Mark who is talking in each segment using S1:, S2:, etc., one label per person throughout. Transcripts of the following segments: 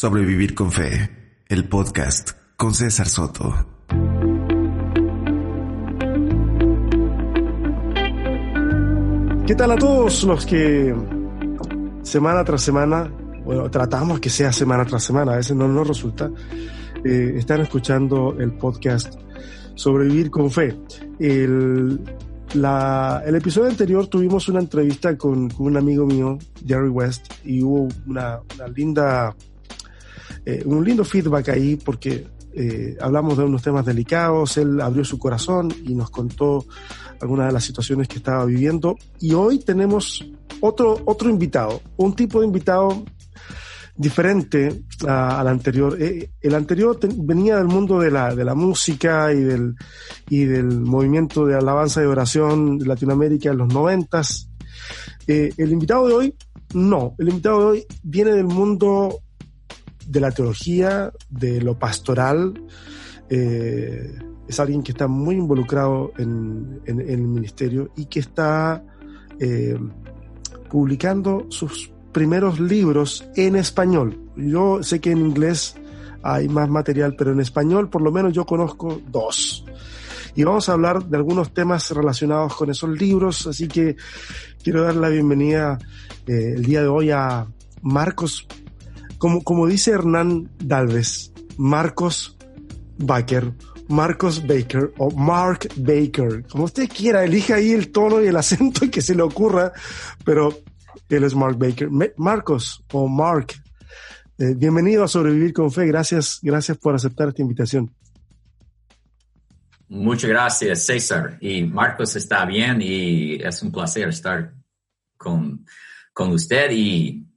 S1: Sobrevivir con Fe, el podcast con César Soto.
S2: ¿Qué tal a todos los que semana tras semana, bueno, tratamos que sea semana tras semana, a veces no nos resulta, eh, están escuchando el podcast Sobrevivir con Fe? El, el episodio anterior tuvimos una entrevista con, un amigo mío, Jerry West, y hubo una, linda, eh, un lindo feedback ahí porque eh, hablamos de unos temas delicados, él abrió su corazón y nos contó algunas de las situaciones que estaba viviendo. Y hoy tenemos otro, otro invitado, un tipo de invitado diferente al anterior. Eh, el anterior venía del mundo de la, de la música y del, y del movimiento de alabanza y oración de Latinoamérica en los noventas. El invitado de hoy, no, el invitado de hoy viene del mundo de la teología, de lo pastoral. Eh, es alguien que está muy involucrado en, el ministerio y que está publicando sus primeros libros en español. Yo sé que en inglés hay más material, pero en español por lo menos yo conozco dos. Y vamos a hablar de algunos temas relacionados con esos libros, así que quiero dar la bienvenida eh, el día de hoy a Marcos, como, como dice Hernán Dalves, Marcos Baker, Marcos Baker o Mark Baker, como usted quiera, elija ahí el tono y el acento que se le ocurra, pero él es Mark Baker. Marcos o Mark, eh, bienvenido a Sobrevivir con Fe. Gracias, gracias por aceptar esta invitación.
S3: Muchas gracias, César. Y Marcos está bien y es un placer estar con, con usted y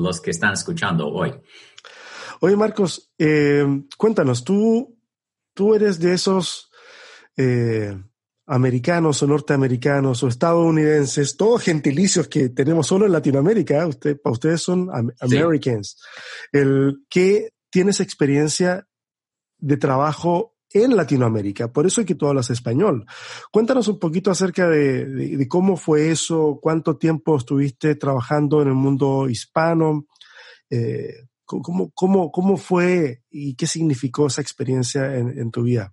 S3: los que están escuchando hoy.
S2: Oye, Marcos, eh, cuéntanos, tú, tú eres de esos eh, americanos o norteamericanos o estadounidenses, todos gentilicios que tenemos solo en Latinoamérica, usted, para ustedes son Americans, el que tienes experiencia de trabajo en Latinoamérica, por eso es que tú hablas español. Cuéntanos un poquito acerca de, cómo fue eso, cuánto tiempo estuviste trabajando en el mundo hispano, eh, cómo, cómo, cómo, fue y qué significó esa experiencia en tu vida.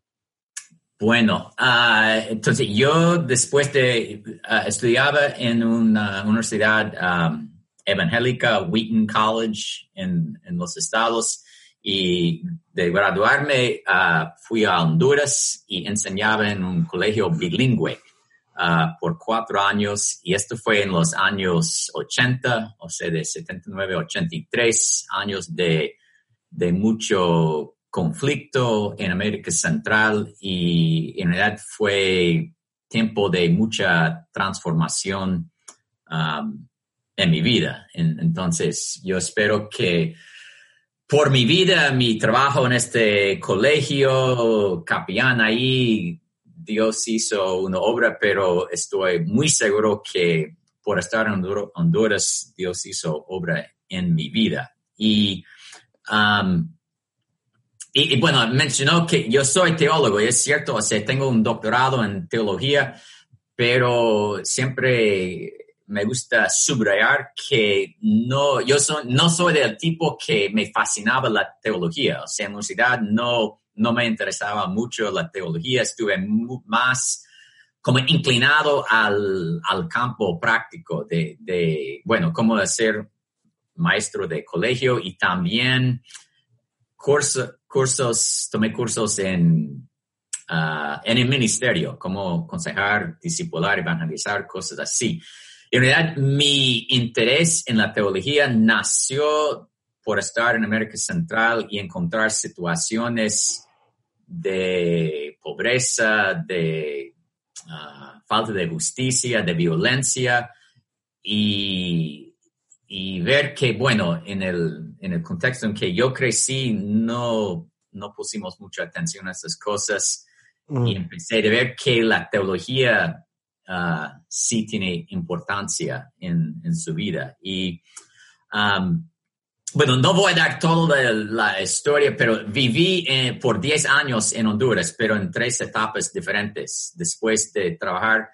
S3: Bueno, uh, entonces yo después de uh, estudiaba en una universidad um, evangélica, Wheaton College, en, en, los estados, y de graduarme uh, fui a Honduras y enseñaba en un colegio bilingüe por cuatro años, y esto fue en los años 80, o sea, de 79 a 83, años de, de mucho conflicto en América Central y en realidad fue tiempo de mucha transformación um, en mi vida. entonces, yo espero que por mi vida, mi trabajo en este colegio, capellán ahí, Dios hizo una obra, pero estoy muy seguro que por estar en Honduras, Dios hizo obra en mi vida. Y um, y, bueno, mencionó que yo soy teólogo, y es cierto, o sea, tengo un doctorado en teología, pero siempre me gusta subrayar que no, yo no soy del tipo que me fascinaba la teología. O sea, en la universidad no, no me interesaba mucho la teología, estuve más como inclinado al, al campo práctico de, bueno, cómo ser maestro de colegio y también curso, cursos, tomé cursos en, ah, en el ministerio, como aconsejar, discipular, evangelizar, cosas así. En realidad, mi interés en la teología nació por estar en América Central y encontrar situaciones de pobreza, de ah, falta de justicia, de violencia y y ver que, bueno, en el, en el contexto en que yo crecí, no, no pusimos mucha atención a esas cosas y mm. empecé a ver que la teología uh, sí tiene importancia en, en su vida. Y, um, bueno, no voy a dar toda la, historia, pero viví eh, por 10 años en Honduras, pero en tres etapas diferentes. Después de trabajar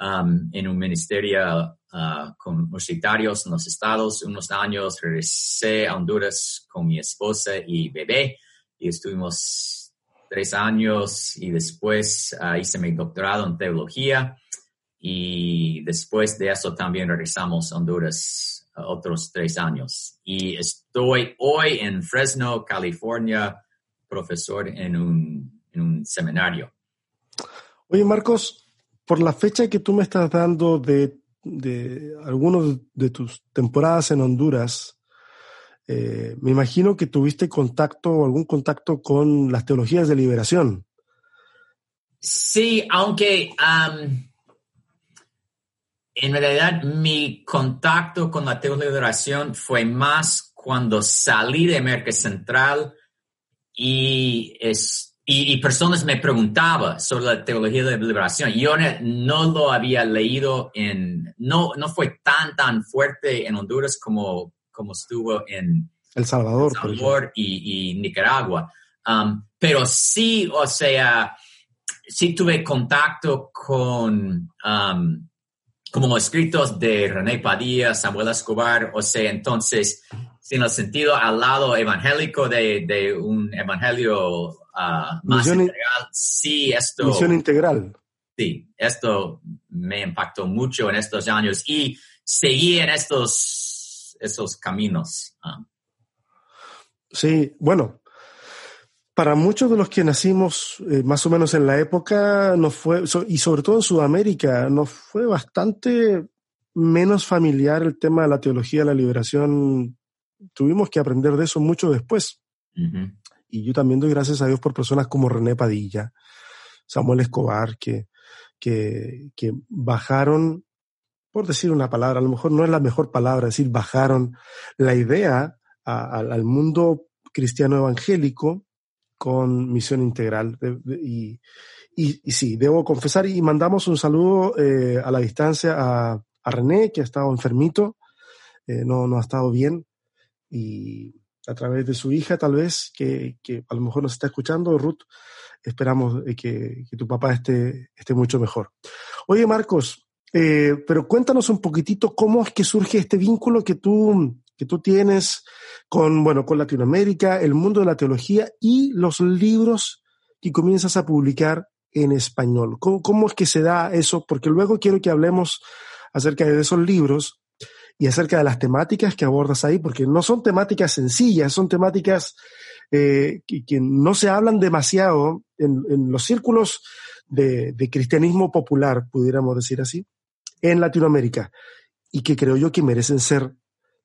S3: um, en un ministerio uh, con universitarios en los estados. Unos años regresé a Honduras con mi esposa y bebé y estuvimos tres años y después uh, hice mi doctorado en teología y después de eso también regresamos a Honduras uh, otros tres años. Y estoy hoy en Fresno, California, profesor en un, en un seminario.
S2: Oye, Marcos, por la fecha que tú me estás dando de, de algunos de tus temporadas en Honduras, eh, me imagino que tuviste contacto o algún contacto con las teologías de liberación.
S3: Sí, aunque um, en realidad mi contacto con la teología de liberación fue más cuando salí de América Central y es y, personas me preguntaban sobre la teología de liberación. Yo no lo había leído en, no, no fue tan, tan fuerte en Honduras como, como estuvo en
S2: El Salvador,
S3: y, Nicaragua. Um, pero sí, o sea, sí tuve contacto con, um, como los escritos de René Padilla, Samuel Escobar, o sea, entonces, en el sentido al lado evangélico de, de un evangelio Ah, más integral. Sí, esto.
S2: Misión integral.
S3: Sí, esto me impactó mucho en estos años y seguí en estos, esos caminos. Ah.
S2: Sí, bueno, para muchos de los que nacimos eh, más o menos en la época, nos fue, y sobre todo en Sudamérica, nos fue bastante menos familiar el tema de la teología de la liberación. Tuvimos que aprender de eso mucho después. Y yo también doy gracias a Dios por personas como René Padilla, Samuel Escobar, que, que, que bajaron, por decir una palabra, a lo mejor no es la mejor palabra, decir bajaron la idea al mundo cristiano evangélico con misión integral. y, y, sí, debo confesar, y mandamos un saludo eh, a la distancia a, René, que ha estado enfermito, eh, no, no ha estado bien, y a través de su hija, tal vez, que, que a lo mejor nos está escuchando, Ruth. Esperamos eh, que, que tu papá esté, esté mucho mejor. Oye, Marcos, pero cuéntanos un poquitito cómo es que surge este vínculo que tú, que tú tienes con, bueno, con Latinoamérica, el mundo de la teología y los libros que comienzas a publicar en español. ¿Cómo, cómo es que se da eso? Porque luego quiero que hablemos acerca de esos libros y acerca de las temáticas que abordas ahí, porque no son temáticas sencillas, son temáticas eh, que, no se hablan demasiado en, los círculos de, cristianismo popular, pudiéramos decir así, en Latinoamérica, y que creo yo que merecen ser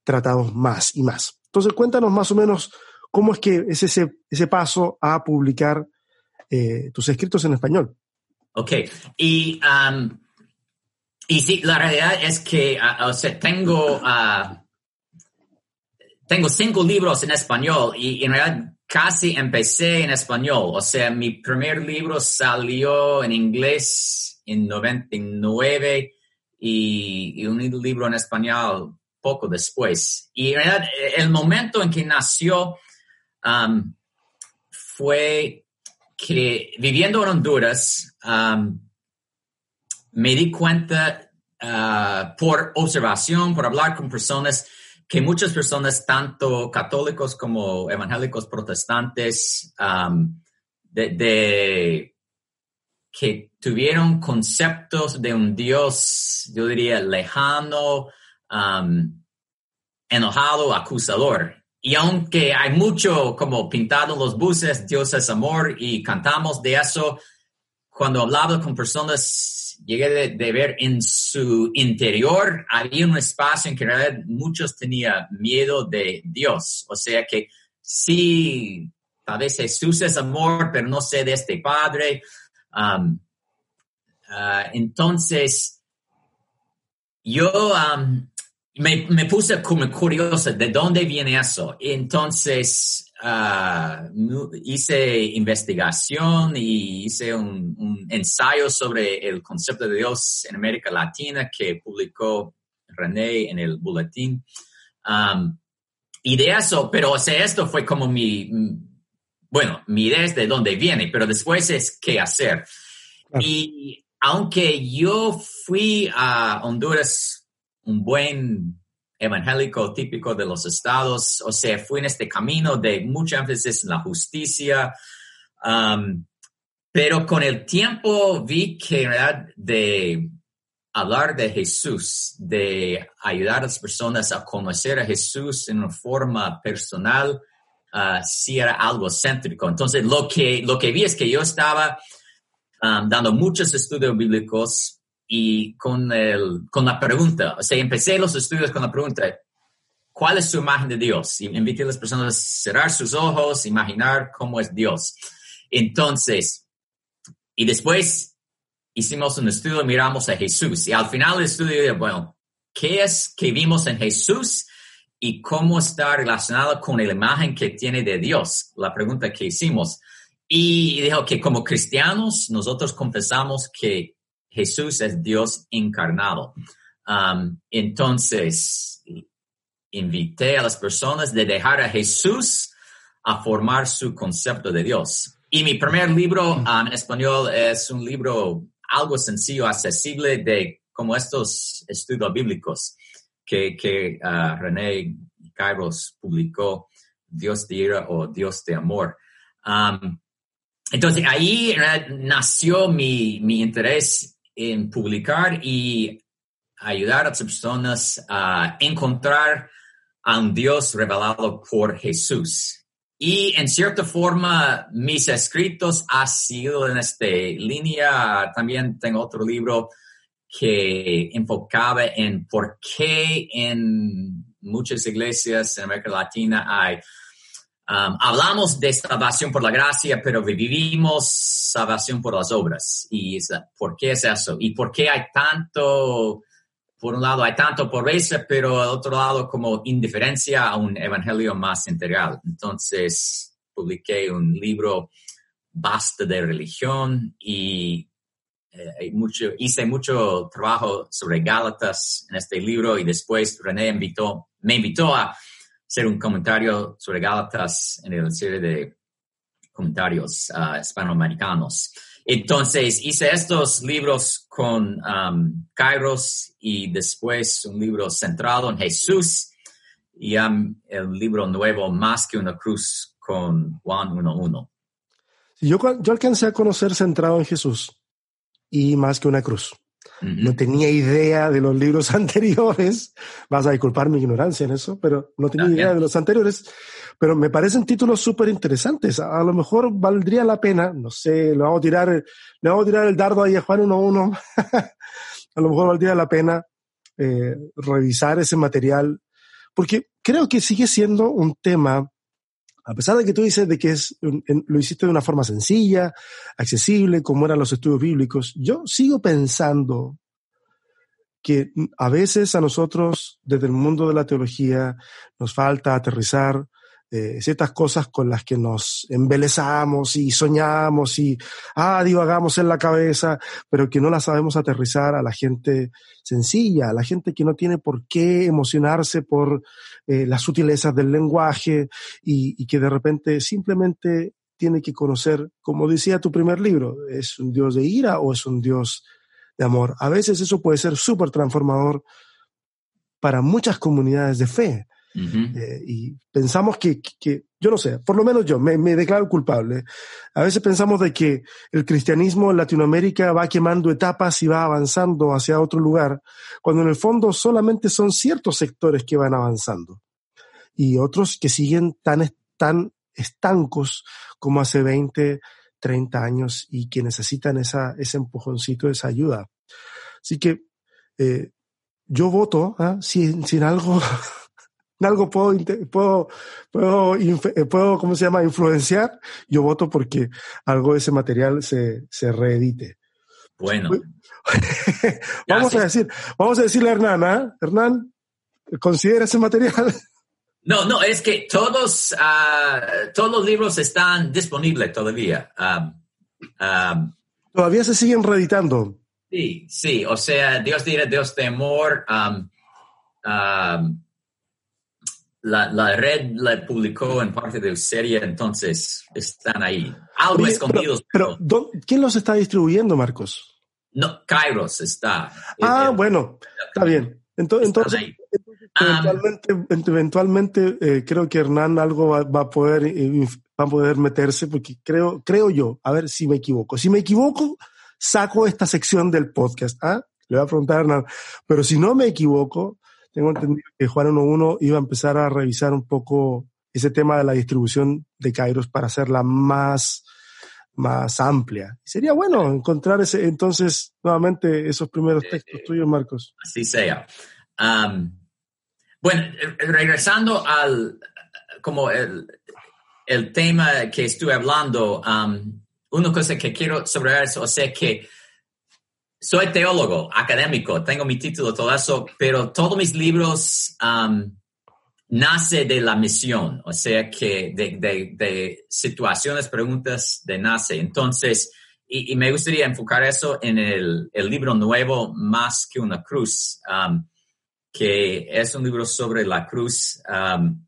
S2: tratados más y más. Entonces, cuéntanos más o menos cómo es que es ese, ese paso a publicar eh, tus escritos en español.
S3: Ok, y um, y sí, la realidad es que, ah, o sea, tengo, uh, tengo cinco libros en español y, en realidad casi empecé en español. O sea, mi primer libro salió en inglés en 99 y, y un libro en español poco después. Y en realidad el momento en que nació um, fue que viviendo en Honduras, um, me di cuenta uh, por observación, por hablar con personas, que muchas personas, tanto católicos como evangélicos protestantes, um, de, que tuvieron conceptos de un Dios, yo diría, lejano, um, enojado, acusador. Y aunque hay mucho como pintado los buses, Dios es amor y cantamos de eso, cuando hablaba con personas llegué de, ver en su interior, había un espacio en que en realidad muchos tenían miedo de Dios. O sea que sí, tal vez Jesús es amor, pero no sé de este Padre. Um, uh, entonces, yo um, me, me, puse como curioso de dónde viene eso. Entonces, Ah, hice investigación y hice un, ensayo sobre el concepto de Dios en América Latina que publicó René en el boletín. Um, y de eso, pero o sea, esto fue como mi, bueno, mi idea es de dónde viene, pero después es qué hacer. Y aunque yo fui a Honduras un buen evangélico típico de los estados, o sea, fui en este camino de mucha énfasis en la justicia, um, pero con el tiempo vi que en realidad de hablar de Jesús, de ayudar a las personas a conocer a Jesús en una forma personal, uh, sí era algo céntrico. Entonces, lo que, lo que vi es que yo estaba um, dando muchos estudios bíblicos y con, el, con la pregunta, o sea, empecé los estudios con la pregunta, ¿cuál es su imagen de Dios? Y invité a las personas a cerrar sus ojos, imaginar cómo es Dios. Entonces, y después hicimos un estudio, miramos a Jesús y al final del estudio, bueno, ¿qué es que vimos en Jesús y cómo está relacionado con la imagen que tiene de Dios? La pregunta que hicimos. Y dijo que como cristianos nosotros confesamos que Jesús es Dios encarnado. Um, entonces, invité a las personas de dejar a Jesús a formar su concepto de Dios. Y mi primer libro um, en español es un libro algo sencillo, accesible de como estos estudios bíblicos que, que uh, René Kairos publicó, Dios de ira o Dios de amor. Um, entonces ahí nació mi, mi interés en publicar y ayudar a las personas a encontrar a un Dios revelado por Jesús. Y en cierta forma, mis escritos han sido en esta línea. También tengo otro libro que enfocaba en por qué en muchas iglesias en América Latina hay, um, hablamos de salvación por la gracia, pero vivimos salvación por las obras. ¿Y por qué es eso? ¿Y por qué hay tanto por un lado hay tanto pobreza, pero al otro lado como indiferencia a un evangelio más integral. Entonces publiqué un libro Basta de religión y eh, mucho, hice mucho trabajo sobre Gálatas en este libro y después René invitó, me invitó a hacer un comentario sobre Gálatas en el serie de comentarios uh, hispanoamericanos. Entonces hice estos libros con um, Kairos y después un libro centrado en Jesús y el libro nuevo Más que una cruz con Juan 1.1.
S2: Yo, yo alcancé a conocer centrado en Jesús y más que una cruz. No tenía idea de los libros anteriores. Vas a disculpar mi ignorancia en eso, pero no tenía idea de los anteriores. Pero me parecen títulos súper interesantes. A, lo mejor valdría la pena, no sé, le vamos a tirar, le vamos a tirar el dardo ahí a Juan 1.1. a lo mejor valdría la pena eh, revisar ese material, porque creo que sigue siendo un tema a pesar de que tú dices de que es, lo hiciste de una forma sencilla, accesible, como eran los estudios bíblicos, yo sigo pensando que a veces a nosotros, desde el mundo de la teología, nos falta aterrizar eh, ciertas cosas con las que nos embelezamos y soñamos y, ah, divagamos en la cabeza, pero que no las sabemos aterrizar a la gente sencilla, a la gente que no tiene por qué emocionarse por eh, las sutilezas del lenguaje y, y que de repente simplemente tiene que conocer, como decía tu primer libro, ¿es un Dios de ira o es un Dios de amor? A veces eso puede ser súper transformador para muchas comunidades de fe. Eh, y pensamos que, que, yo no sé, por lo menos yo me, me, declaro culpable. A veces pensamos de que el cristianismo en Latinoamérica va quemando etapas y va avanzando hacia otro lugar, cuando en el fondo solamente son ciertos sectores que van avanzando y otros que siguen tan, tan estancos como hace 20, 30 años y que necesitan esa, ese empujoncito, esa ayuda. Así que eh, yo voto, ¿ah? sin, sin algo algo puedo, puedo, puedo, eh, puedo, ¿cómo se llama?, influenciar, yo voto porque algo de ese material se, se reedite.
S3: Bueno.
S2: vamos a decir, vamos a decirle a Hernán, ¿ah? Hernán, ¿considera ese material?
S3: No, no, es que todos, uh, todos los libros están disponibles todavía. Um,
S2: um, todavía se siguen reeditando.
S3: Sí, sí, o sea, Dios dirá Dios de amor. Um, la, la, red la publicó en parte de serie, entonces están ahí, algo escondidos.
S2: Pero, ¿quién los está distribuyendo, Marcos?
S3: No, Kairos está.
S2: Ah, bueno, está bien. Entonces, entonces, eventualmente, eventualmente eh, creo que Hernán algo va, a poder va a poder meterse porque creo creo yo, a ver si me equivoco. Si me equivoco, saco esta sección del podcast. ¿ah? Le voy a preguntar a Hernán. Pero si no me equivoco, tengo entendido que Juan 1.1 iba a empezar a revisar un poco ese tema de la distribución de Kairos para hacerla más más amplia. Sería bueno encontrar ese, entonces nuevamente esos primeros textos tuyos, Marcos.
S3: Así sea. bueno, regresando al como el, el, tema que estuve hablando, una cosa que quiero sobre eso, o sea que soy teólogo académico, tengo mi título, todo eso, pero todos mis libros nace de la misión, o sea que de, situaciones, preguntas de nace. Entonces, y, me gustaría enfocar eso en el, libro nuevo, Más que una cruz, um, que es un libro sobre la cruz. Um,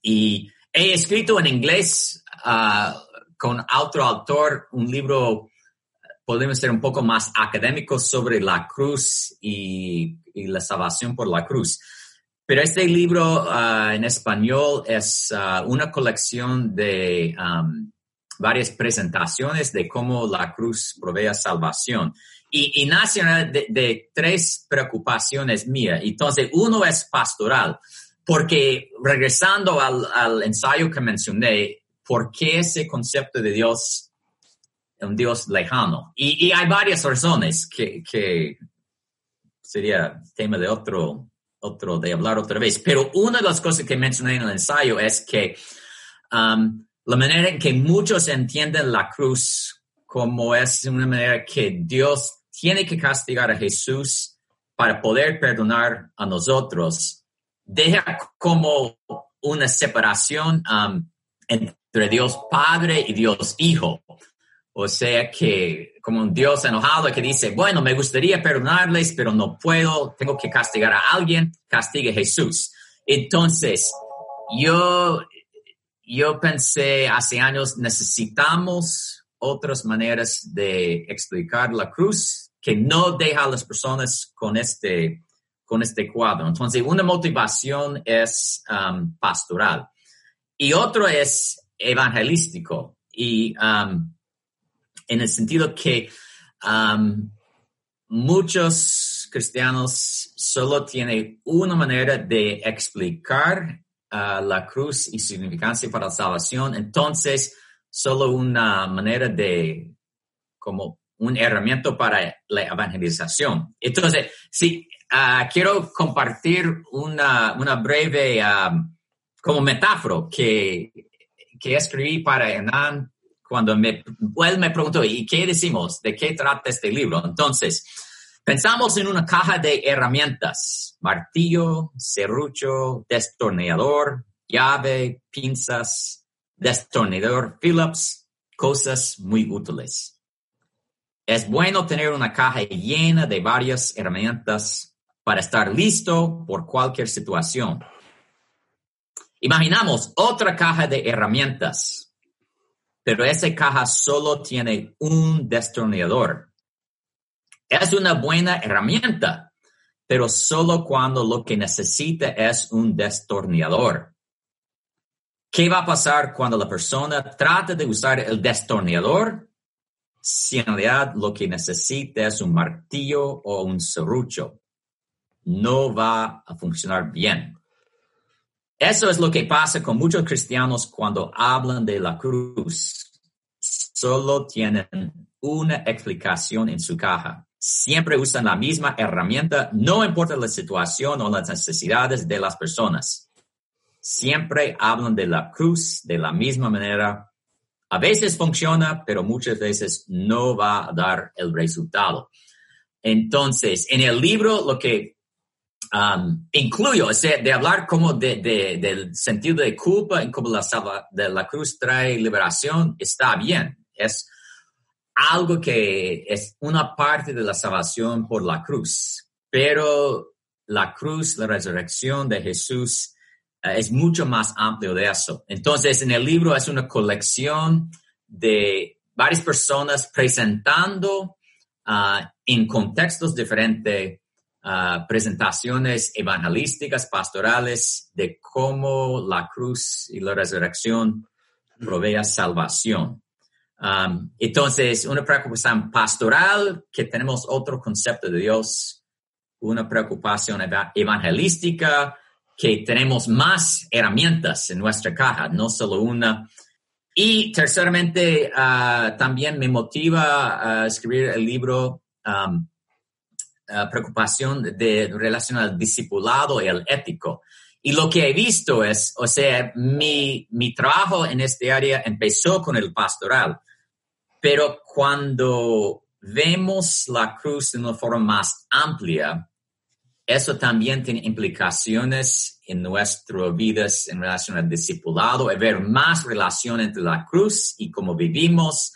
S3: y he escrito en inglés uh, con otro autor un libro, podemos ser un poco más académico sobre la cruz y la salvación por la cruz. Pero este libro ah, en español es ah, una colección de varias presentaciones de cómo la cruz provee salvación. Y, nace de, tres preocupaciones mías. Entonces, uno es pastoral, porque regresando al, ensayo que mencioné, ¿por qué ese concepto de Dios, un Dios lejano? Y, hay varias razones que, sería tema de otro otro, de hablar otra vez. Pero una de las cosas que mencioné en el ensayo es que um, la manera en que muchos entienden la cruz como es una manera que Dios tiene que castigar a Jesús para poder perdonar a nosotros, deja como una separación um, entre Dios Padre y Dios Hijo. O sea que como un Dios enojado que dice, bueno, me gustaría perdonarles, pero no puedo, tengo que castigar a alguien, castigue Jesús. Entonces, yo, yo pensé hace años, necesitamos otras maneras de explicar la cruz que no deja a las personas con este, con este cuadro. Entonces, una motivación es um, pastoral y otro es evangelístico. Y um, en el sentido que um, muchos cristianos solo tienen una manera de explicar uh, la cruz y significancia para la salvación, entonces solo una manera de, como un herramienta para la evangelización. Entonces, sí, uh, quiero compartir una, una breve, um, como metáfora que, que escribí para Hernán cuando me, él me preguntó, ¿y qué decimos? ¿De qué trata este libro? Entonces, pensamos en una caja de herramientas, martillo, serrucho, destornillador, llave, pinzas, destornillador Phillips, cosas muy útiles. Es bueno tener una caja llena de varias herramientas para estar listo por cualquier situación. Imaginamos otra caja de herramientas pero esa caja solo tiene un destornillador. Es una buena herramienta, pero solo cuando lo que necesita es un destornillador. ¿Qué va a pasar cuando la persona trata de usar el destornillador si en realidad lo que necesita es un martillo o un serrucho? No va a funcionar bien. Eso es lo que pasa con muchos cristianos cuando hablan de la cruz. Solo tienen una explicación en su caja. Siempre usan la misma herramienta, no importa la situación o las necesidades de las personas. Siempre hablan de la cruz de la misma manera. A veces funciona, pero muchas veces no va a dar el resultado. Entonces, en el libro lo que um, incluyo, o de hablar como de, del sentido de culpa y como la, de la cruz trae liberación, está bien. Es algo que es una parte de la salvación por la cruz, pero la cruz, la resurrección de Jesús eh, es mucho más amplio de eso. Entonces, en el libro es una colección de varias personas presentando ah, en contextos diferentes, ah, presentaciones evangelísticas, pastorales, de cómo la cruz y la resurrección provee salvación. Um, entonces, una preocupación pastoral, que tenemos otro concepto de Dios, una preocupación evangelística, que tenemos más herramientas en nuestra caja, no solo una. Y terceramente, uh, también me motiva a escribir el libro um, uh, Preocupación de relación al discipulado y al ético. Y lo que he visto es, o sea, mi, mi trabajo en este área empezó con el pastoral, pero cuando vemos la cruz de una forma más amplia, eso también tiene implicaciones en nuestras vidas en relación al discipulado, ver más relación entre la cruz y cómo vivimos,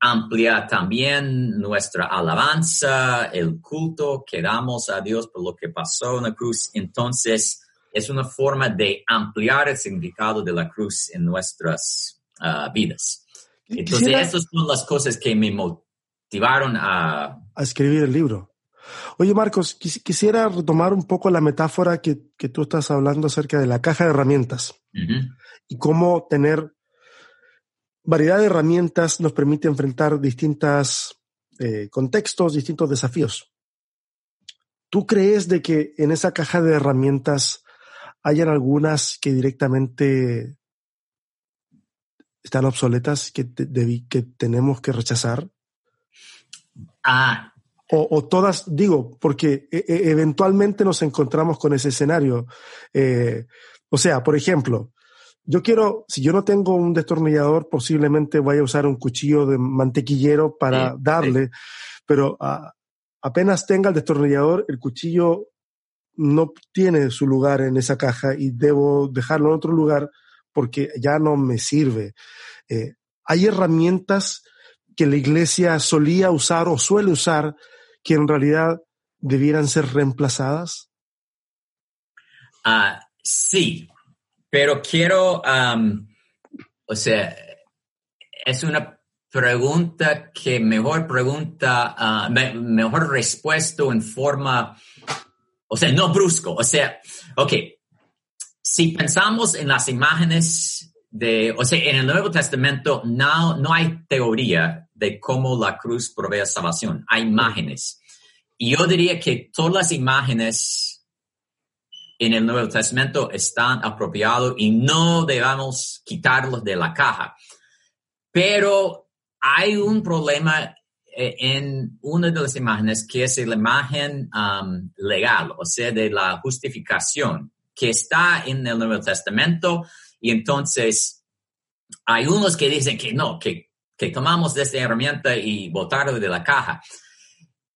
S3: ampliar también nuestra alabanza, el culto que damos a Dios por lo que pasó en la cruz. Entonces, es una forma de ampliar el significado de la cruz en nuestras ah, vidas. Entonces, esas son las cosas que me motivaron a...
S2: A escribir el libro. Oye, Marcos, quisiera retomar un poco la metáfora que, tú estás hablando acerca de la caja de herramientas y cómo tener variedad de herramientas nos permite enfrentar distintos eh, contextos, distintos desafíos. ¿Tú crees de que en esa caja de herramientas hayan algunas que directamente están obsoletas que, que tenemos que rechazar?
S3: Ah.
S2: O, todas, digo, porque e, e, eventualmente nos encontramos con ese escenario. Eh, o sea, por ejemplo, yo quiero, si yo no tengo un destornillador, posiblemente vaya a usar un cuchillo de mantequillero para darle, pero ah, apenas tenga el destornillador, el cuchillo no tiene su lugar en esa caja y debo dejarlo en otro lugar porque ya no me sirve. Eh, hay herramientas que la iglesia solía usar o suele usar que en realidad debieran ser reemplazadas?
S3: Ah, sí, pero quiero, o sea, es una pregunta que mejor pregunta, ah, mejor respuesta en forma o sea, no brusco. O sea, ok, si pensamos en las imágenes de, o sea, en el Nuevo Testamento no, no hay teoría de cómo la cruz provee salvación. Hay imágenes. Y yo diría que todas las imágenes en el Nuevo Testamento están apropiados y no debemos quitarlos de la caja. Pero hay un problema eh, en una de las imágenes que es la imagen um, legal, o sea, de la justificación, que está en el Nuevo Testamento. Y entonces hay unos que dicen que no, que, que tomamos esta herramienta y botarlo de la caja.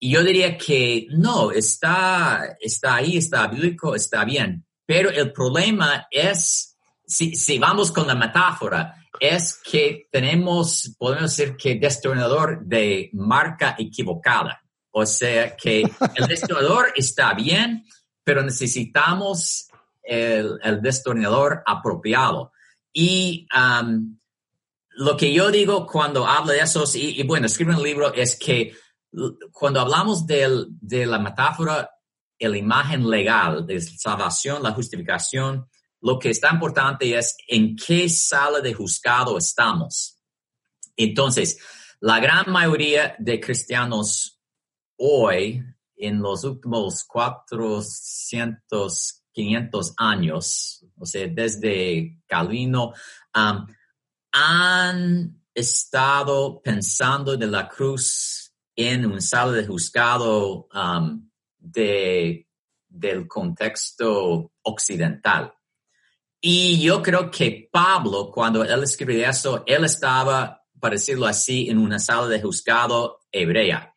S3: Y yo diría que no, está, está ahí, está bíblico, está bien. Pero el problema es, si, si vamos con la metáfora, es que tenemos, podemos decir que destornillador de marca equivocada. O sea que el destornillador está bien, pero necesitamos el, el destornillador apropiado. Y um, lo que yo digo cuando hablo de eso, y, y bueno, escribo el libro, es que cuando hablamos de la metáfora, la imagen legal de salvación, la justificación, lo que está importante es en qué sala de juzgado estamos. Entonces, la gran mayoría de cristianos hoy, en los últimos 400, 500 años, o sea, desde Calvino, um, han estado pensando de la cruz en un sala de juzgado um, de, del contexto occidental. Y yo creo que Pablo, cuando él escribió eso, él estaba, para decirlo así, en una sala de juzgado hebrea.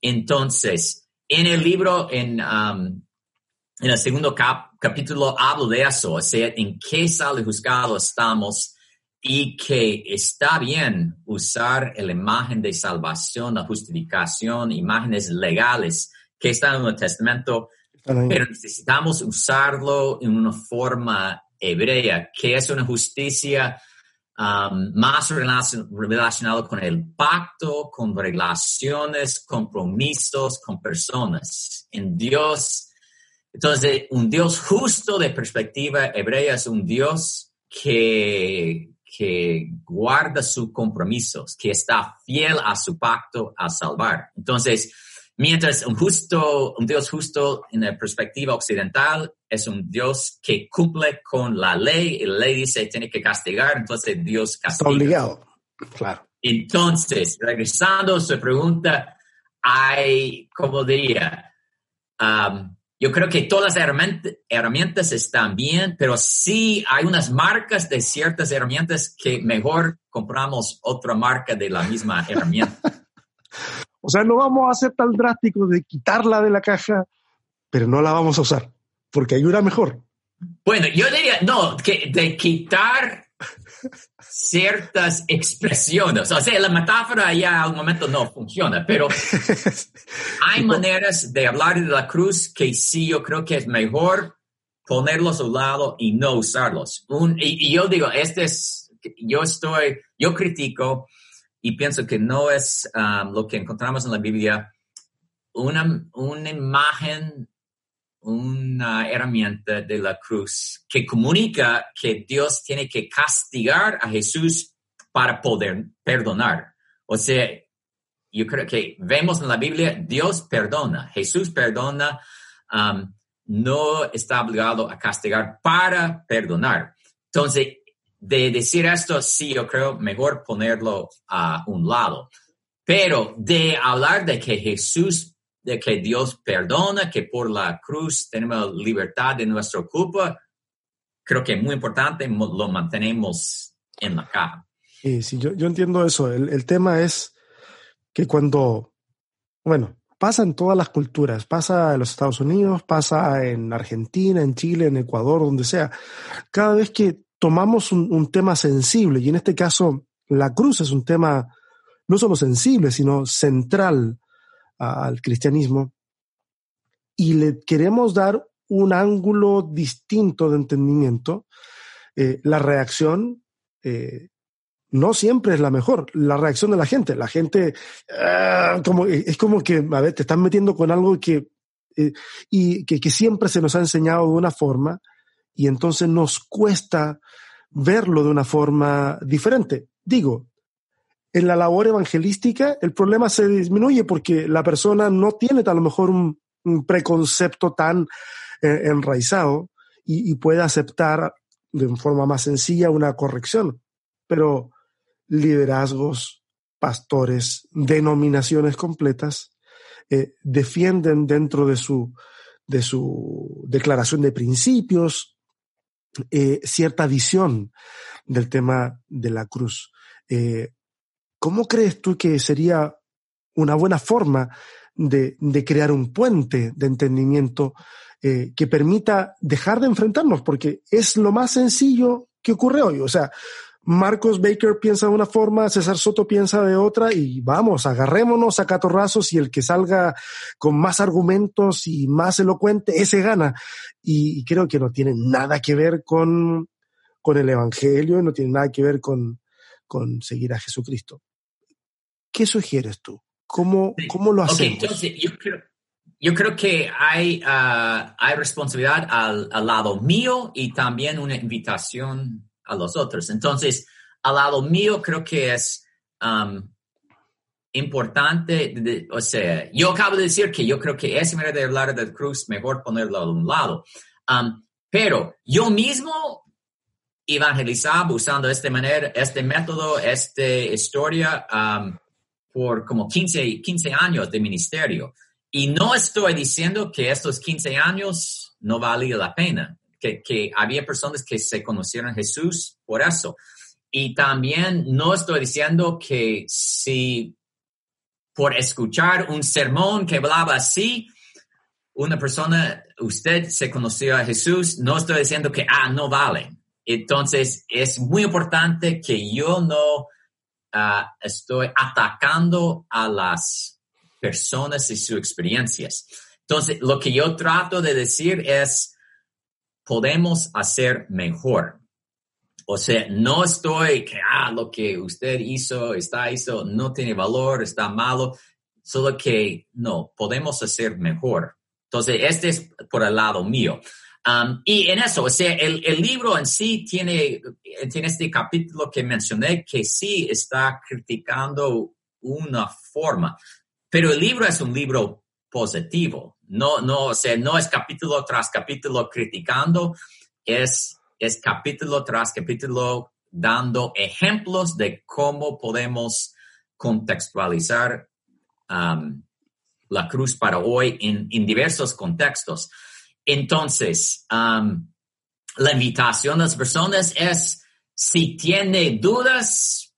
S3: Entonces, en el libro, en, um, en el segundo capítulo, hablo de eso, o sea, en qué sala de juzgado estamos y que está bien usar la imagen de salvación, la justificación, imágenes legales que están en el Testamento, pero necesitamos usarlo en una forma hebrea, que es una justicia um, más relacionado con el pacto, con relaciones, compromisos con personas. En Dios, entonces, un Dios justo de perspectiva hebrea es un Dios que, que guarda sus compromisos, que está fiel a su pacto a salvar. Entonces, Mientras un justo, un Dios justo en la perspectiva occidental es un Dios que cumple con la ley y la ley dice tiene que castigar, entonces Dios castiga.
S2: Está obligado, claro.
S3: Entonces, regresando a su pregunta, hay, como diría, um, yo creo que todas las herramientas están bien, pero sí hay unas marcas de ciertas herramientas que mejor compramos otra marca de la misma herramienta.
S2: O sea, no vamos a ser tan drásticos de quitarla de la caja, pero no la vamos a usar, porque hay una mejor.
S3: Bueno, yo diría, no, que de quitar ciertas expresiones. O sea, la metáfora ya a un momento no funciona, pero hay maneras de hablar de la cruz que sí yo creo que es mejor ponerlos a un lado y no usarlos. y, y, yo digo, este es, yo estoy, yo critico y pienso que no es um, lo que encontramos en la Biblia una, una imagen, una herramienta de la cruz que comunica que Dios tiene que castigar a Jesús para poder perdonar. O sea, yo creo que vemos en la Biblia, Dios perdona, Jesús perdona, um, no está obligado a castigar para perdonar. Entonces, de decir esto, sí, yo creo mejor ponerlo a un lado. Pero de hablar de que Jesús, de que Dios perdona, que por la cruz tenemos libertad de nuestra culpa, creo que es muy importante, lo mantenemos en la caja.
S2: Sí, sí, yo, yo entiendo eso. El, el tema es que cuando, bueno, pasa en todas las culturas, pasa en los Estados Unidos, pasa en Argentina, en Chile, en Ecuador, donde sea. Cada vez que tomamos un, tema sensible, y en este caso la cruz es un tema no solo sensible, sino central al cristianismo, y le queremos dar un ángulo distinto de entendimiento, eh, la reacción eh, no siempre es la mejor, la reacción de la gente. La gente ah, como, es como que, a ver, te están metiendo con algo que, eh, y que, siempre se nos ha enseñado de una forma, y entonces nos cuesta verlo de una forma diferente. Digo, en la labor evangelística el problema se disminuye porque la persona no tiene a lo mejor un, preconcepto tan eh, enraizado y, puede aceptar de forma más sencilla una corrección. Pero liderazgos, pastores, denominaciones completas eh, defienden dentro de su, de su declaración de principios, eh, cierta visión del tema de la cruz. ¿Cómo crees tú que sería una buena forma de, crear un puente de entendimiento eh, que permita dejar de enfrentarnos? Porque es lo más sencillo que ocurre hoy. O sea, Marcos Baker piensa de una forma, César Soto piensa de otra y vamos, agarrémonos a catorrazos y el que salga con más argumentos y más elocuente, ese gana. Y, creo que no tiene nada que ver con, con el Evangelio, no tiene nada que ver con, con seguir a Jesucristo. ¿Qué sugieres tú? ¿Cómo, cómo lo hacemos?
S3: entonces, yo creo, yo creo que hay, ah, hay responsabilidad al, al lado mío y también una invitación a los otros. Entonces, al lado mío creo que es um, importante, o sea, yo acabo de decir que yo creo que esa manera de hablar del cruz, mejor ponerlo a un lado. Um, pero yo mismo evangelizaba usando este manera, este método, esta historia um, por como 15, 15 años de ministerio. Y no estoy diciendo que estos 15 años no valía la pena que, había personas que se conocieron a Jesús por eso. Y también no estoy diciendo que si por escuchar un sermón que hablaba así, una persona, usted se conoció a Jesús, no estoy diciendo que, ah, no vale. Entonces, es muy importante que yo no ah, estoy atacando a las personas y sus experiencias. Entonces, lo que yo trato de decir es, podemos hacer mejor. O sea, no estoy que, ah, lo que usted hizo, está hizo, no tiene valor, está malo, solo que no, podemos hacer mejor. Entonces, este es por el lado mío. Um, y en eso, o sea, el, el, libro en sí tiene, tiene este capítulo que mencioné que sí está criticando una forma, pero el libro es un libro positivo. No, no, o sea, no es capítulo tras capítulo criticando, es, es capítulo tras capítulo dando ejemplos de cómo podemos contextualizar um, la cruz para hoy en, en diversos contextos. Entonces, la invitación a las personas es, si tiene dudas,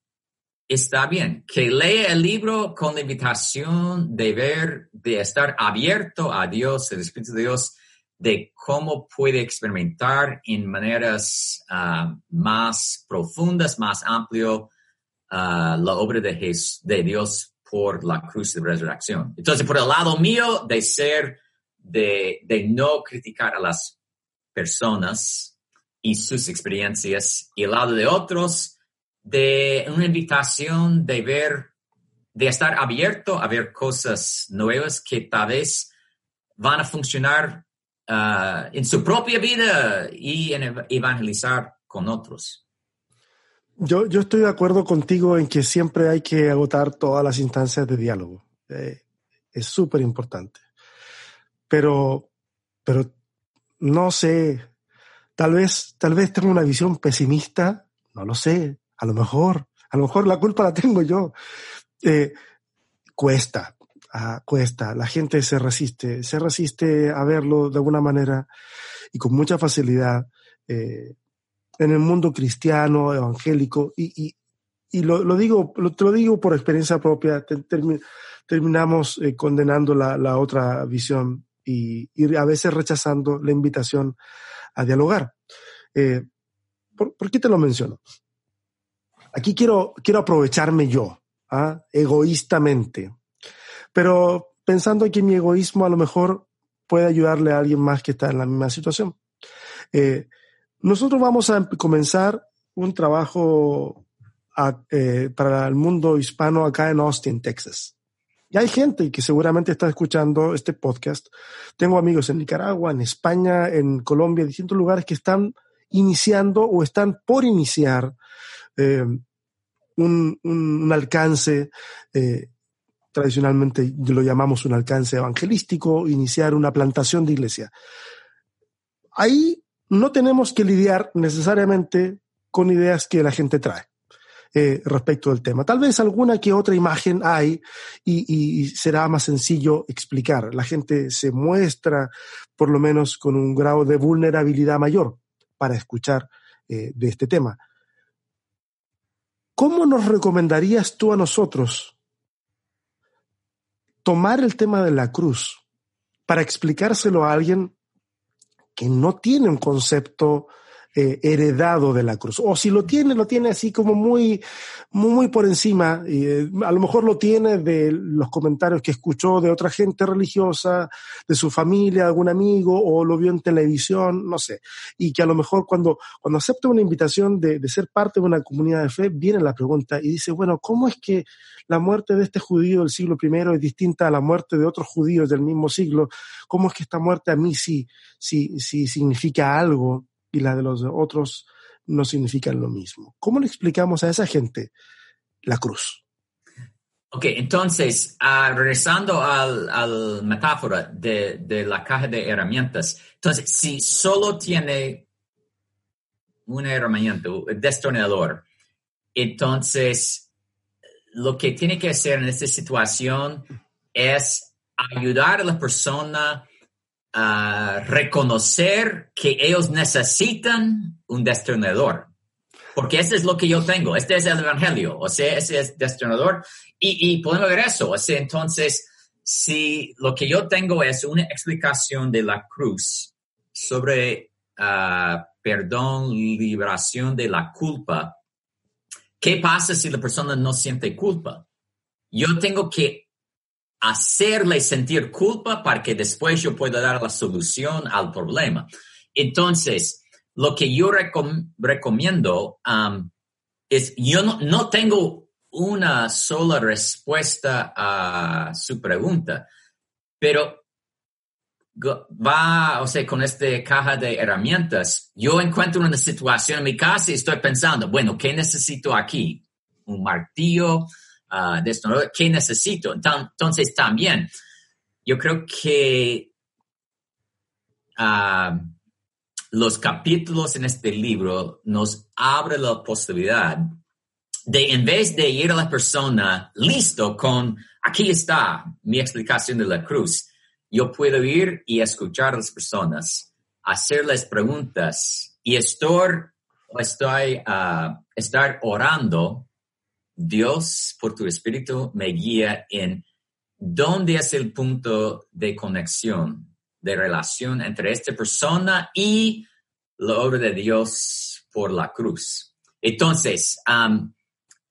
S3: está bien, que lea el libro con la invitación de ver, de estar abierto a Dios, el Espíritu de Dios, de cómo puede experimentar en maneras uh, más profundas, más amplio, uh, la obra de, de Dios por la cruz de resurrección. Entonces, por el lado mío, de ser de, no criticar a las personas y sus experiencias y al lado de otros de una invitación de ver, de estar abierto a ver cosas nuevas que tal vez van a funcionar uh, en su propia vida y en evangelizar con otros.
S2: Yo, yo estoy de acuerdo contigo en que siempre hay que agotar todas las instancias de diálogo. Eh, es súper importante pero, pero no sé, tal vez, tal vez tengo una visión pesimista, no lo sé, a lo mejor, a lo mejor la culpa la tengo yo. Eh, cuesta, ah, cuesta, la gente se resiste, se resiste a verlo de alguna manera y con mucha facilidad eh, en el mundo cristiano, evangélico, y, y, y lo, lo, digo, lo, digo por experiencia propia, terminamos eh, condenando la, la otra visión y, a veces rechazando la invitación a dialogar. Eh, ¿por, qué te lo menciono? Aquí quiero, quiero aprovecharme yo, ¿ah? egoístamente, pero pensando que mi egoísmo a lo mejor puede ayudarle a alguien más que está en la misma situación. Eh, nosotros vamos a comenzar un trabajo eh, para el mundo hispano acá en Austin, Texas. Y hay gente que seguramente está escuchando este podcast. Tengo amigos en Nicaragua, en España, en Colombia, en distintos lugares que están iniciando o están por iniciar eh, un, un, alcance, eh, tradicionalmente lo llamamos un alcance evangelístico, iniciar una plantación de iglesia. Ahí no tenemos que lidiar necesariamente con ideas que la gente trae. Eh, respecto del tema. Tal vez alguna que otra imagen hay y, será más sencillo explicar. La gente se muestra por lo menos con un grado de vulnerabilidad mayor para escuchar eh, de este tema. ¿Cómo nos recomendarías tú a nosotros tomar el tema de la cruz para explicárselo a alguien que no tiene un concepto eh, heredado de la cruz. O si lo tiene, lo tiene así como muy, muy, por encima. Eh, a lo mejor lo tiene de los comentarios que escuchó de otra gente religiosa, de su familia, algún amigo, o lo vio en televisión, no sé. Y que a lo mejor cuando, cuando acepta una invitación de, de ser parte de una comunidad de fe, viene la pregunta y dice, bueno, ¿cómo es que la muerte de este judío del siglo I es distinta a la muerte de otros judíos del mismo siglo? ¿Cómo es que esta muerte a mí sí, sí, sí significa algo? Y la de los otros no significan lo mismo. ¿Cómo le explicamos a esa gente la cruz?
S3: Ok, entonces, uh, regresando al, al metáfora de, de, la caja de herramientas, entonces, si solo tiene una herramienta, un destornillador, entonces, lo que tiene que hacer en esta situación es ayudar a la persona reconocer que ellos necesitan un destornillador. Porque ese es lo que yo tengo, este es el Evangelio, o sea, ese es destornillador. Y, y podemos ver eso, o entonces, si lo que yo tengo es una explicación de la cruz sobre uh, perdón, liberación de la culpa, ¿qué pasa si la persona no siente culpa? Yo tengo que hacerle sentir culpa para que después yo pueda dar la solución al problema. Entonces, lo que yo recomiendo um, es, yo no, no tengo una sola respuesta a su pregunta, pero va, o sea, con esta caja de herramientas, yo encuentro una situación en mi casa y estoy pensando, bueno, ¿qué necesito aquí? Un martillo, uh, de esto, ¿qué necesito? Entonces, también, yo creo que uh, los capítulos en este libro nos abren la posibilidad de, en vez de ir a la persona listo con, aquí está mi explicación de la cruz, yo puedo ir y escuchar a las personas, hacerles preguntas y estar, estoy, uh, estar orando. Dios, por tu espíritu, me guía en dónde es el punto de conexión, de relación entre esta persona y la obra de Dios por la cruz. Entonces, um,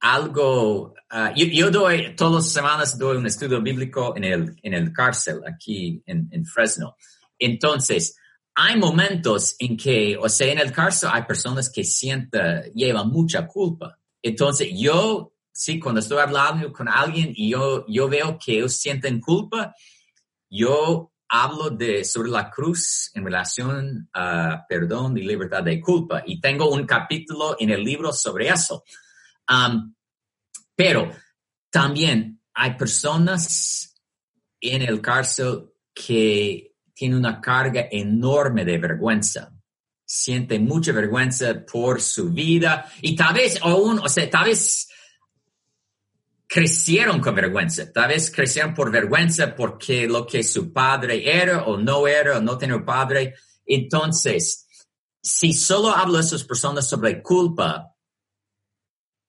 S3: algo, uh, yo, doy, todas las semanas doy un estudio bíblico en el, en el cárcel aquí en, en, Fresno. Entonces, hay momentos en que, o sea, en el cárcel hay personas que sienten, llevan mucha culpa. Entonces, yo, sí, cuando estoy hablando con alguien y yo, yo veo que ellos sienten culpa, yo hablo de, sobre la cruz en relación a perdón y libertad de culpa. Y tengo un capítulo en el libro sobre eso. Um, pero también hay personas en el cárcel que tienen una carga enorme de vergüenza. Sienten mucha vergüenza por su vida y tal vez aún, o sea, tal vez crecieron con vergüenza, tal vez crecieron por vergüenza porque lo que su padre era o no era o no tenía padre. Entonces, si solo hablo a esas personas sobre culpa,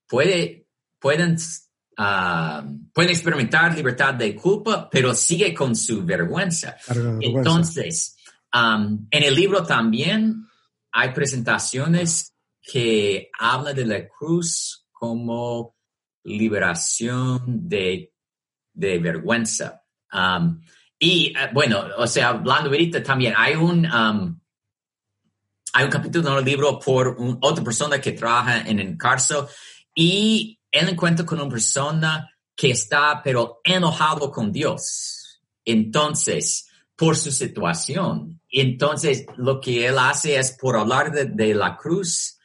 S3: puede, pueden, uh, pueden experimentar libertad de culpa, pero sigue con su vergüenza. Entonces, um, en el libro también hay presentaciones que hablan de la cruz como liberación de, de vergüenza. Um, y uh, bueno, o sea, hablando ahorita también, hay un, um, hay un capítulo en el libro por otra persona que trabaja en el cárcel y él encuentra con una persona que está pero enojado con Dios. Entonces, por su situación. Entonces, lo que él hace es, por hablar de, la cruz,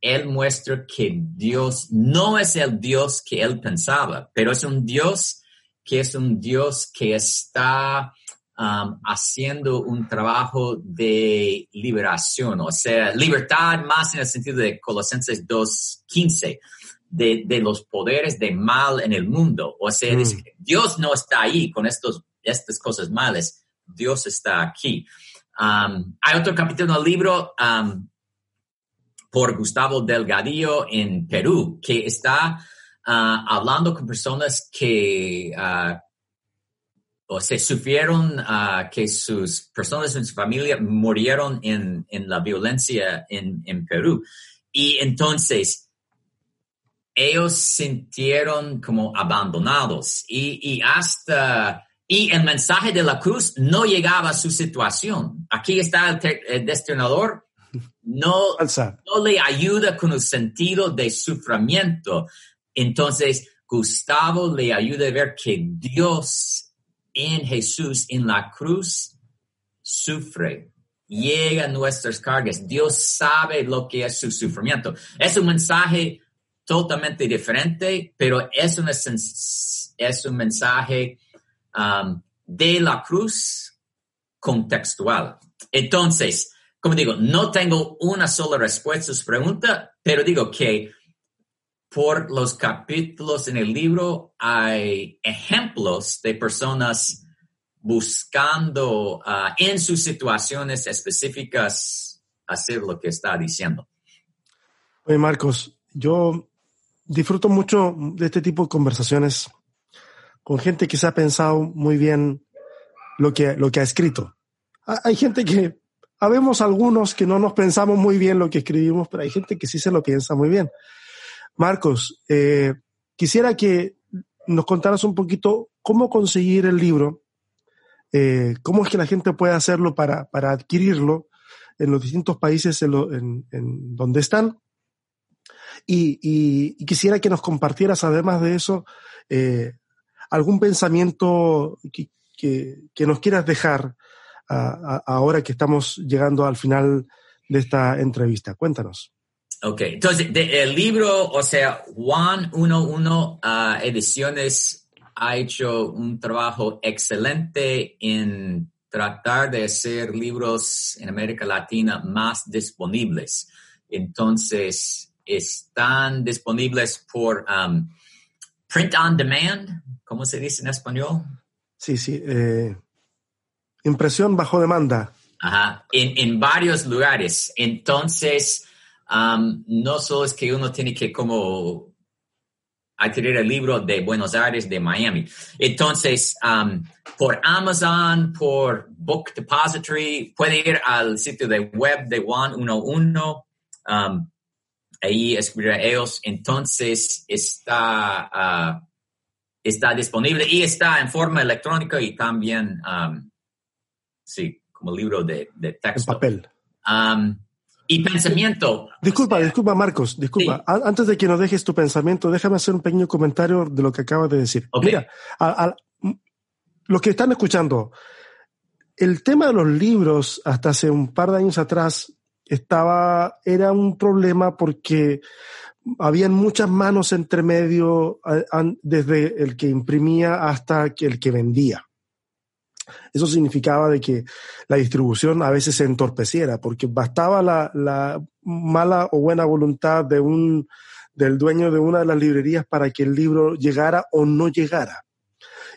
S3: él muestra que Dios no es el Dios que él pensaba, pero es un Dios que es un Dios que está um, haciendo un trabajo de liberación, o sea, libertad más en el sentido de Colosenses 2.15 de, de, los poderes de mal en el mundo. O sea, mm. Dios no está ahí con estos, estas cosas malas. Dios está aquí. Um, hay otro capítulo del libro um, por Gustavo Delgadillo en Perú que está uh, hablando con personas que uh, o se sufrieron uh, que sus personas en su familia murieron en, en la violencia en, en Perú. Y entonces, ellos sintieron como abandonados y, y, hasta, y el mensaje de la cruz no llegaba a su situación. Aquí está el, destinador, no, no le ayuda con el sentido de sufrimiento. Entonces, Gustavo le ayuda a ver que Dios en Jesús, en la cruz, sufre llega a nuestras cargas. Dios sabe lo que es su sufrimiento. Es un mensaje totalmente diferente, pero es un, es un mensaje um, de la cruz contextual. Entonces, como digo, no tengo una sola respuesta a su pregunta, pero digo que por los capítulos en el libro hay ejemplos de personas buscando uh, en sus situaciones específicas hacer lo que está diciendo.
S2: Oye, Marcos, yo disfruto mucho de este tipo de conversaciones con gente que se ha pensado muy bien lo que, lo que ha escrito. Hay gente que, habemos algunos que no nos pensamos muy bien lo que escribimos, pero hay gente que sí se lo piensa muy bien. Marcos, eh, quisiera que nos contaras un poquito cómo conseguir el libro, eh, cómo es que la gente puede hacerlo para, para adquirirlo en los distintos países en, donde están. Y, quisiera que nos compartieras, además de eso, eh, algún pensamiento que, nos quieras dejar ahora que estamos llegando al final de esta entrevista. Cuéntanos.
S3: Ok, entonces el libro, o sea, Juan 11 ah, Ediciones ha hecho un trabajo excelente en tratar de hacer libros en América Latina más disponibles. Entonces, están disponibles por um, print on demand, ¿cómo se dice en español?
S2: Sí, sí. Eh, impresión bajo demanda.
S3: Ajá, en, en varios lugares. Entonces, um, no solo es que uno tiene que como adquirir el libro de Buenos Aires, de Miami. Entonces, um, por Amazon, por Book Depository, puede ir al sitio de web de One 11. Um, ahí escribir ellos. Entonces, está, uh, está disponible y está en forma electrónica y también, um, sí, como libro de, de texto.
S2: En papel.
S3: Um, y pensamiento.
S2: Disculpa, disculpa, Marcos, disculpa. Antes de que nos dejes tu pensamiento, déjame hacer un pequeño comentario de lo que acabas de decir. Mira, a, los que están escuchando, el tema de los libros hasta hace un par de años atrás estaba, era un problema porque habían muchas manos entre medio, desde el que imprimía hasta el que vendía. Eso significaba de que la distribución a veces se entorpeciera, porque bastaba la, mala o buena voluntad de un, del dueño de una de las librerías para que el libro llegara o no llegara.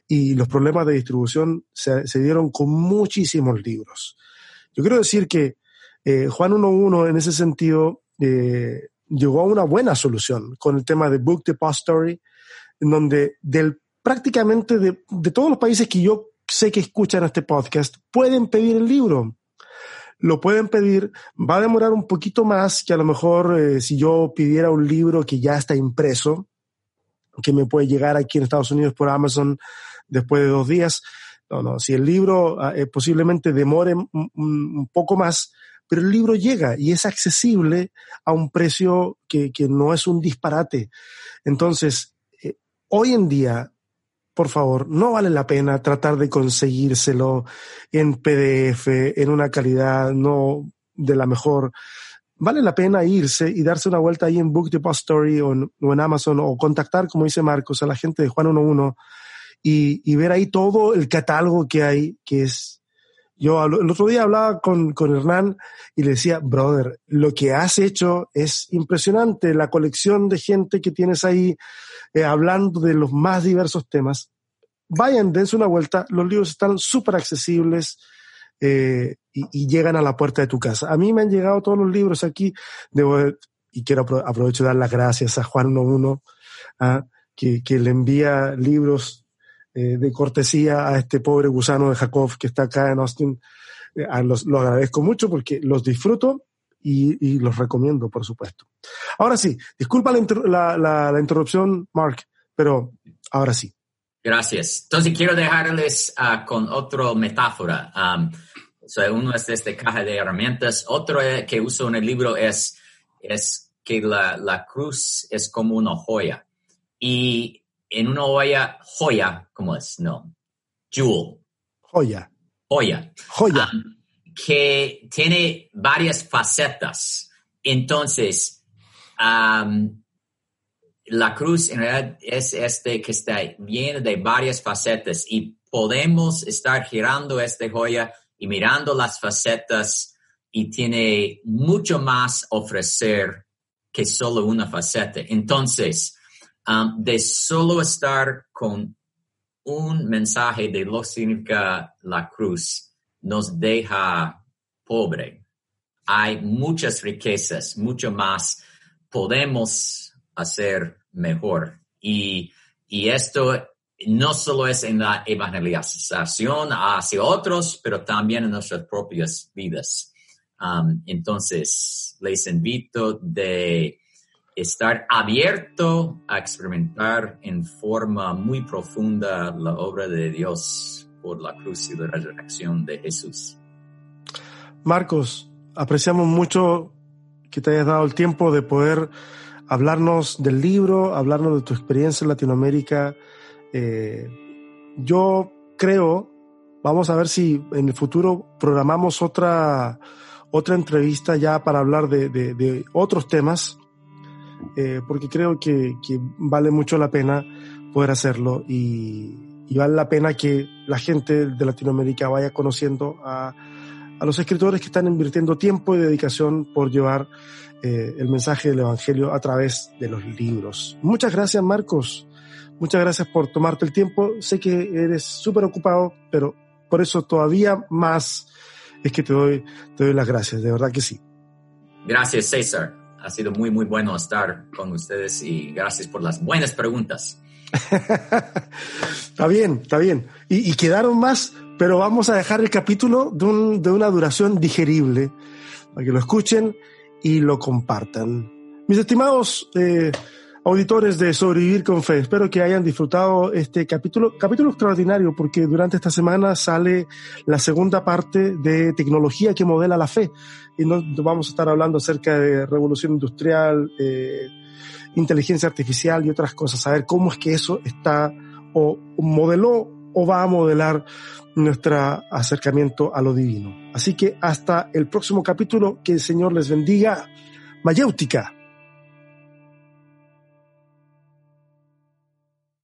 S2: Y los problemas de distribución se, dieron con muchísimos libros. Yo quiero decir que eh, Juan 1.1 en ese sentido eh, llegó a una buena solución con el tema de Book Depository, en donde del, prácticamente de, de todos los países que yo sé que escuchan este podcast, pueden pedir el libro. Lo pueden pedir, va a demorar un poquito más que a lo mejor eh, si yo pidiera un libro que ya está impreso, que me puede llegar aquí en Estados Unidos por Amazon después de dos días. No, no, si el libro ah, eh, posiblemente demore un, poco más, pero el libro llega y es accesible a un precio que, que no es un disparate. Entonces, eh, hoy en día por favor, no vale la pena tratar de conseguírselo en PDF, en una calidad no de la mejor. Vale la pena irse y darse una vuelta ahí en Book Depository o en, Amazon o contactar, como dice Marcos, a la gente de Juan 11 y, y ver ahí todo el catálogo que hay, que es yo el otro día hablaba con, con, Hernán y le decía, brother, lo que has hecho es impresionante, la colección de gente que tienes ahí eh, hablando de los más diversos temas. Vayan, dense una vuelta, los libros están súper accesibles eh, y, llegan a la puerta de tu casa. A mí me han llegado todos los libros aquí, y quiero aprovecho de dar las gracias a Juan 11, ah, que, le envía libros eh, de cortesía a este pobre gusano de Jacob que está acá en Austin. Los, lo agradezco mucho porque los disfruto y, los recomiendo, por supuesto. Ahora sí, disculpa la, la, interrupción, Mark, pero ahora sí.
S3: Gracias. Entonces quiero dejarles uh, con otra metáfora. Um, uno es de esta caja de herramientas. Otro que uso en el libro es, es que la, la cruz es como una joya. Y en una joya, joya, ¿cómo es? No, jewel.
S2: Joya.
S3: Joya.
S2: Joya.
S3: Um, que tiene varias facetas. Entonces, la cruz en realidad es este que está lleno de varias facetas y podemos estar girando esta joya y mirando las facetas y tiene mucho más ofrecer que solo una faceta. Entonces, de solo estar con un mensaje de lo que significa la cruz nos deja pobre. Hay muchas riquezas, mucho más podemos hacer mejor. Y, y esto no solo es en la evangelización hacia otros, pero también en nuestras propias vidas. Um, entonces, les invito de estar abierto a experimentar en forma muy profunda la obra de Dios por la cruz y la resurrección de Jesús.
S2: Marcos, apreciamos mucho que te hayas dado el tiempo de poder hablarnos del libro, hablarnos de tu experiencia en Latinoamérica. Eh, yo creo, vamos a ver si en el futuro programamos otra, otra entrevista ya para hablar de, de, de otros temas, eh, porque creo que, que, vale mucho la pena poder hacerlo y, y, vale la pena que la gente de Latinoamérica vaya conociendo a, a los escritores que están invirtiendo tiempo y dedicación por llevar eh, el mensaje del Evangelio a través de los libros. Muchas gracias, Marcos. Muchas gracias por tomarte el tiempo. Sé que eres súper ocupado, pero por eso todavía más es que te doy, te doy las gracias. De verdad que sí.
S3: Gracias, César. Ha sido muy, muy bueno estar con ustedes y gracias por las buenas preguntas.
S2: Está bien, está bien. Y, quedaron más, pero vamos a dejar el capítulo de, un, de una duración digerible para que lo escuchen y lo compartan. Mis estimados eh, auditores de Sobrevivir con Fe, espero que hayan disfrutado este capítulo, capítulo extraordinario porque durante esta semana sale la segunda parte de tecnología que modela la fe y nos vamos a estar hablando acerca de revolución industrial, eh, inteligencia artificial y otras cosas, a ver cómo es que eso está o modeló o va a modelar nuestro acercamiento a lo divino. Así que hasta el próximo capítulo, que el Señor les bendiga. Mayéutica.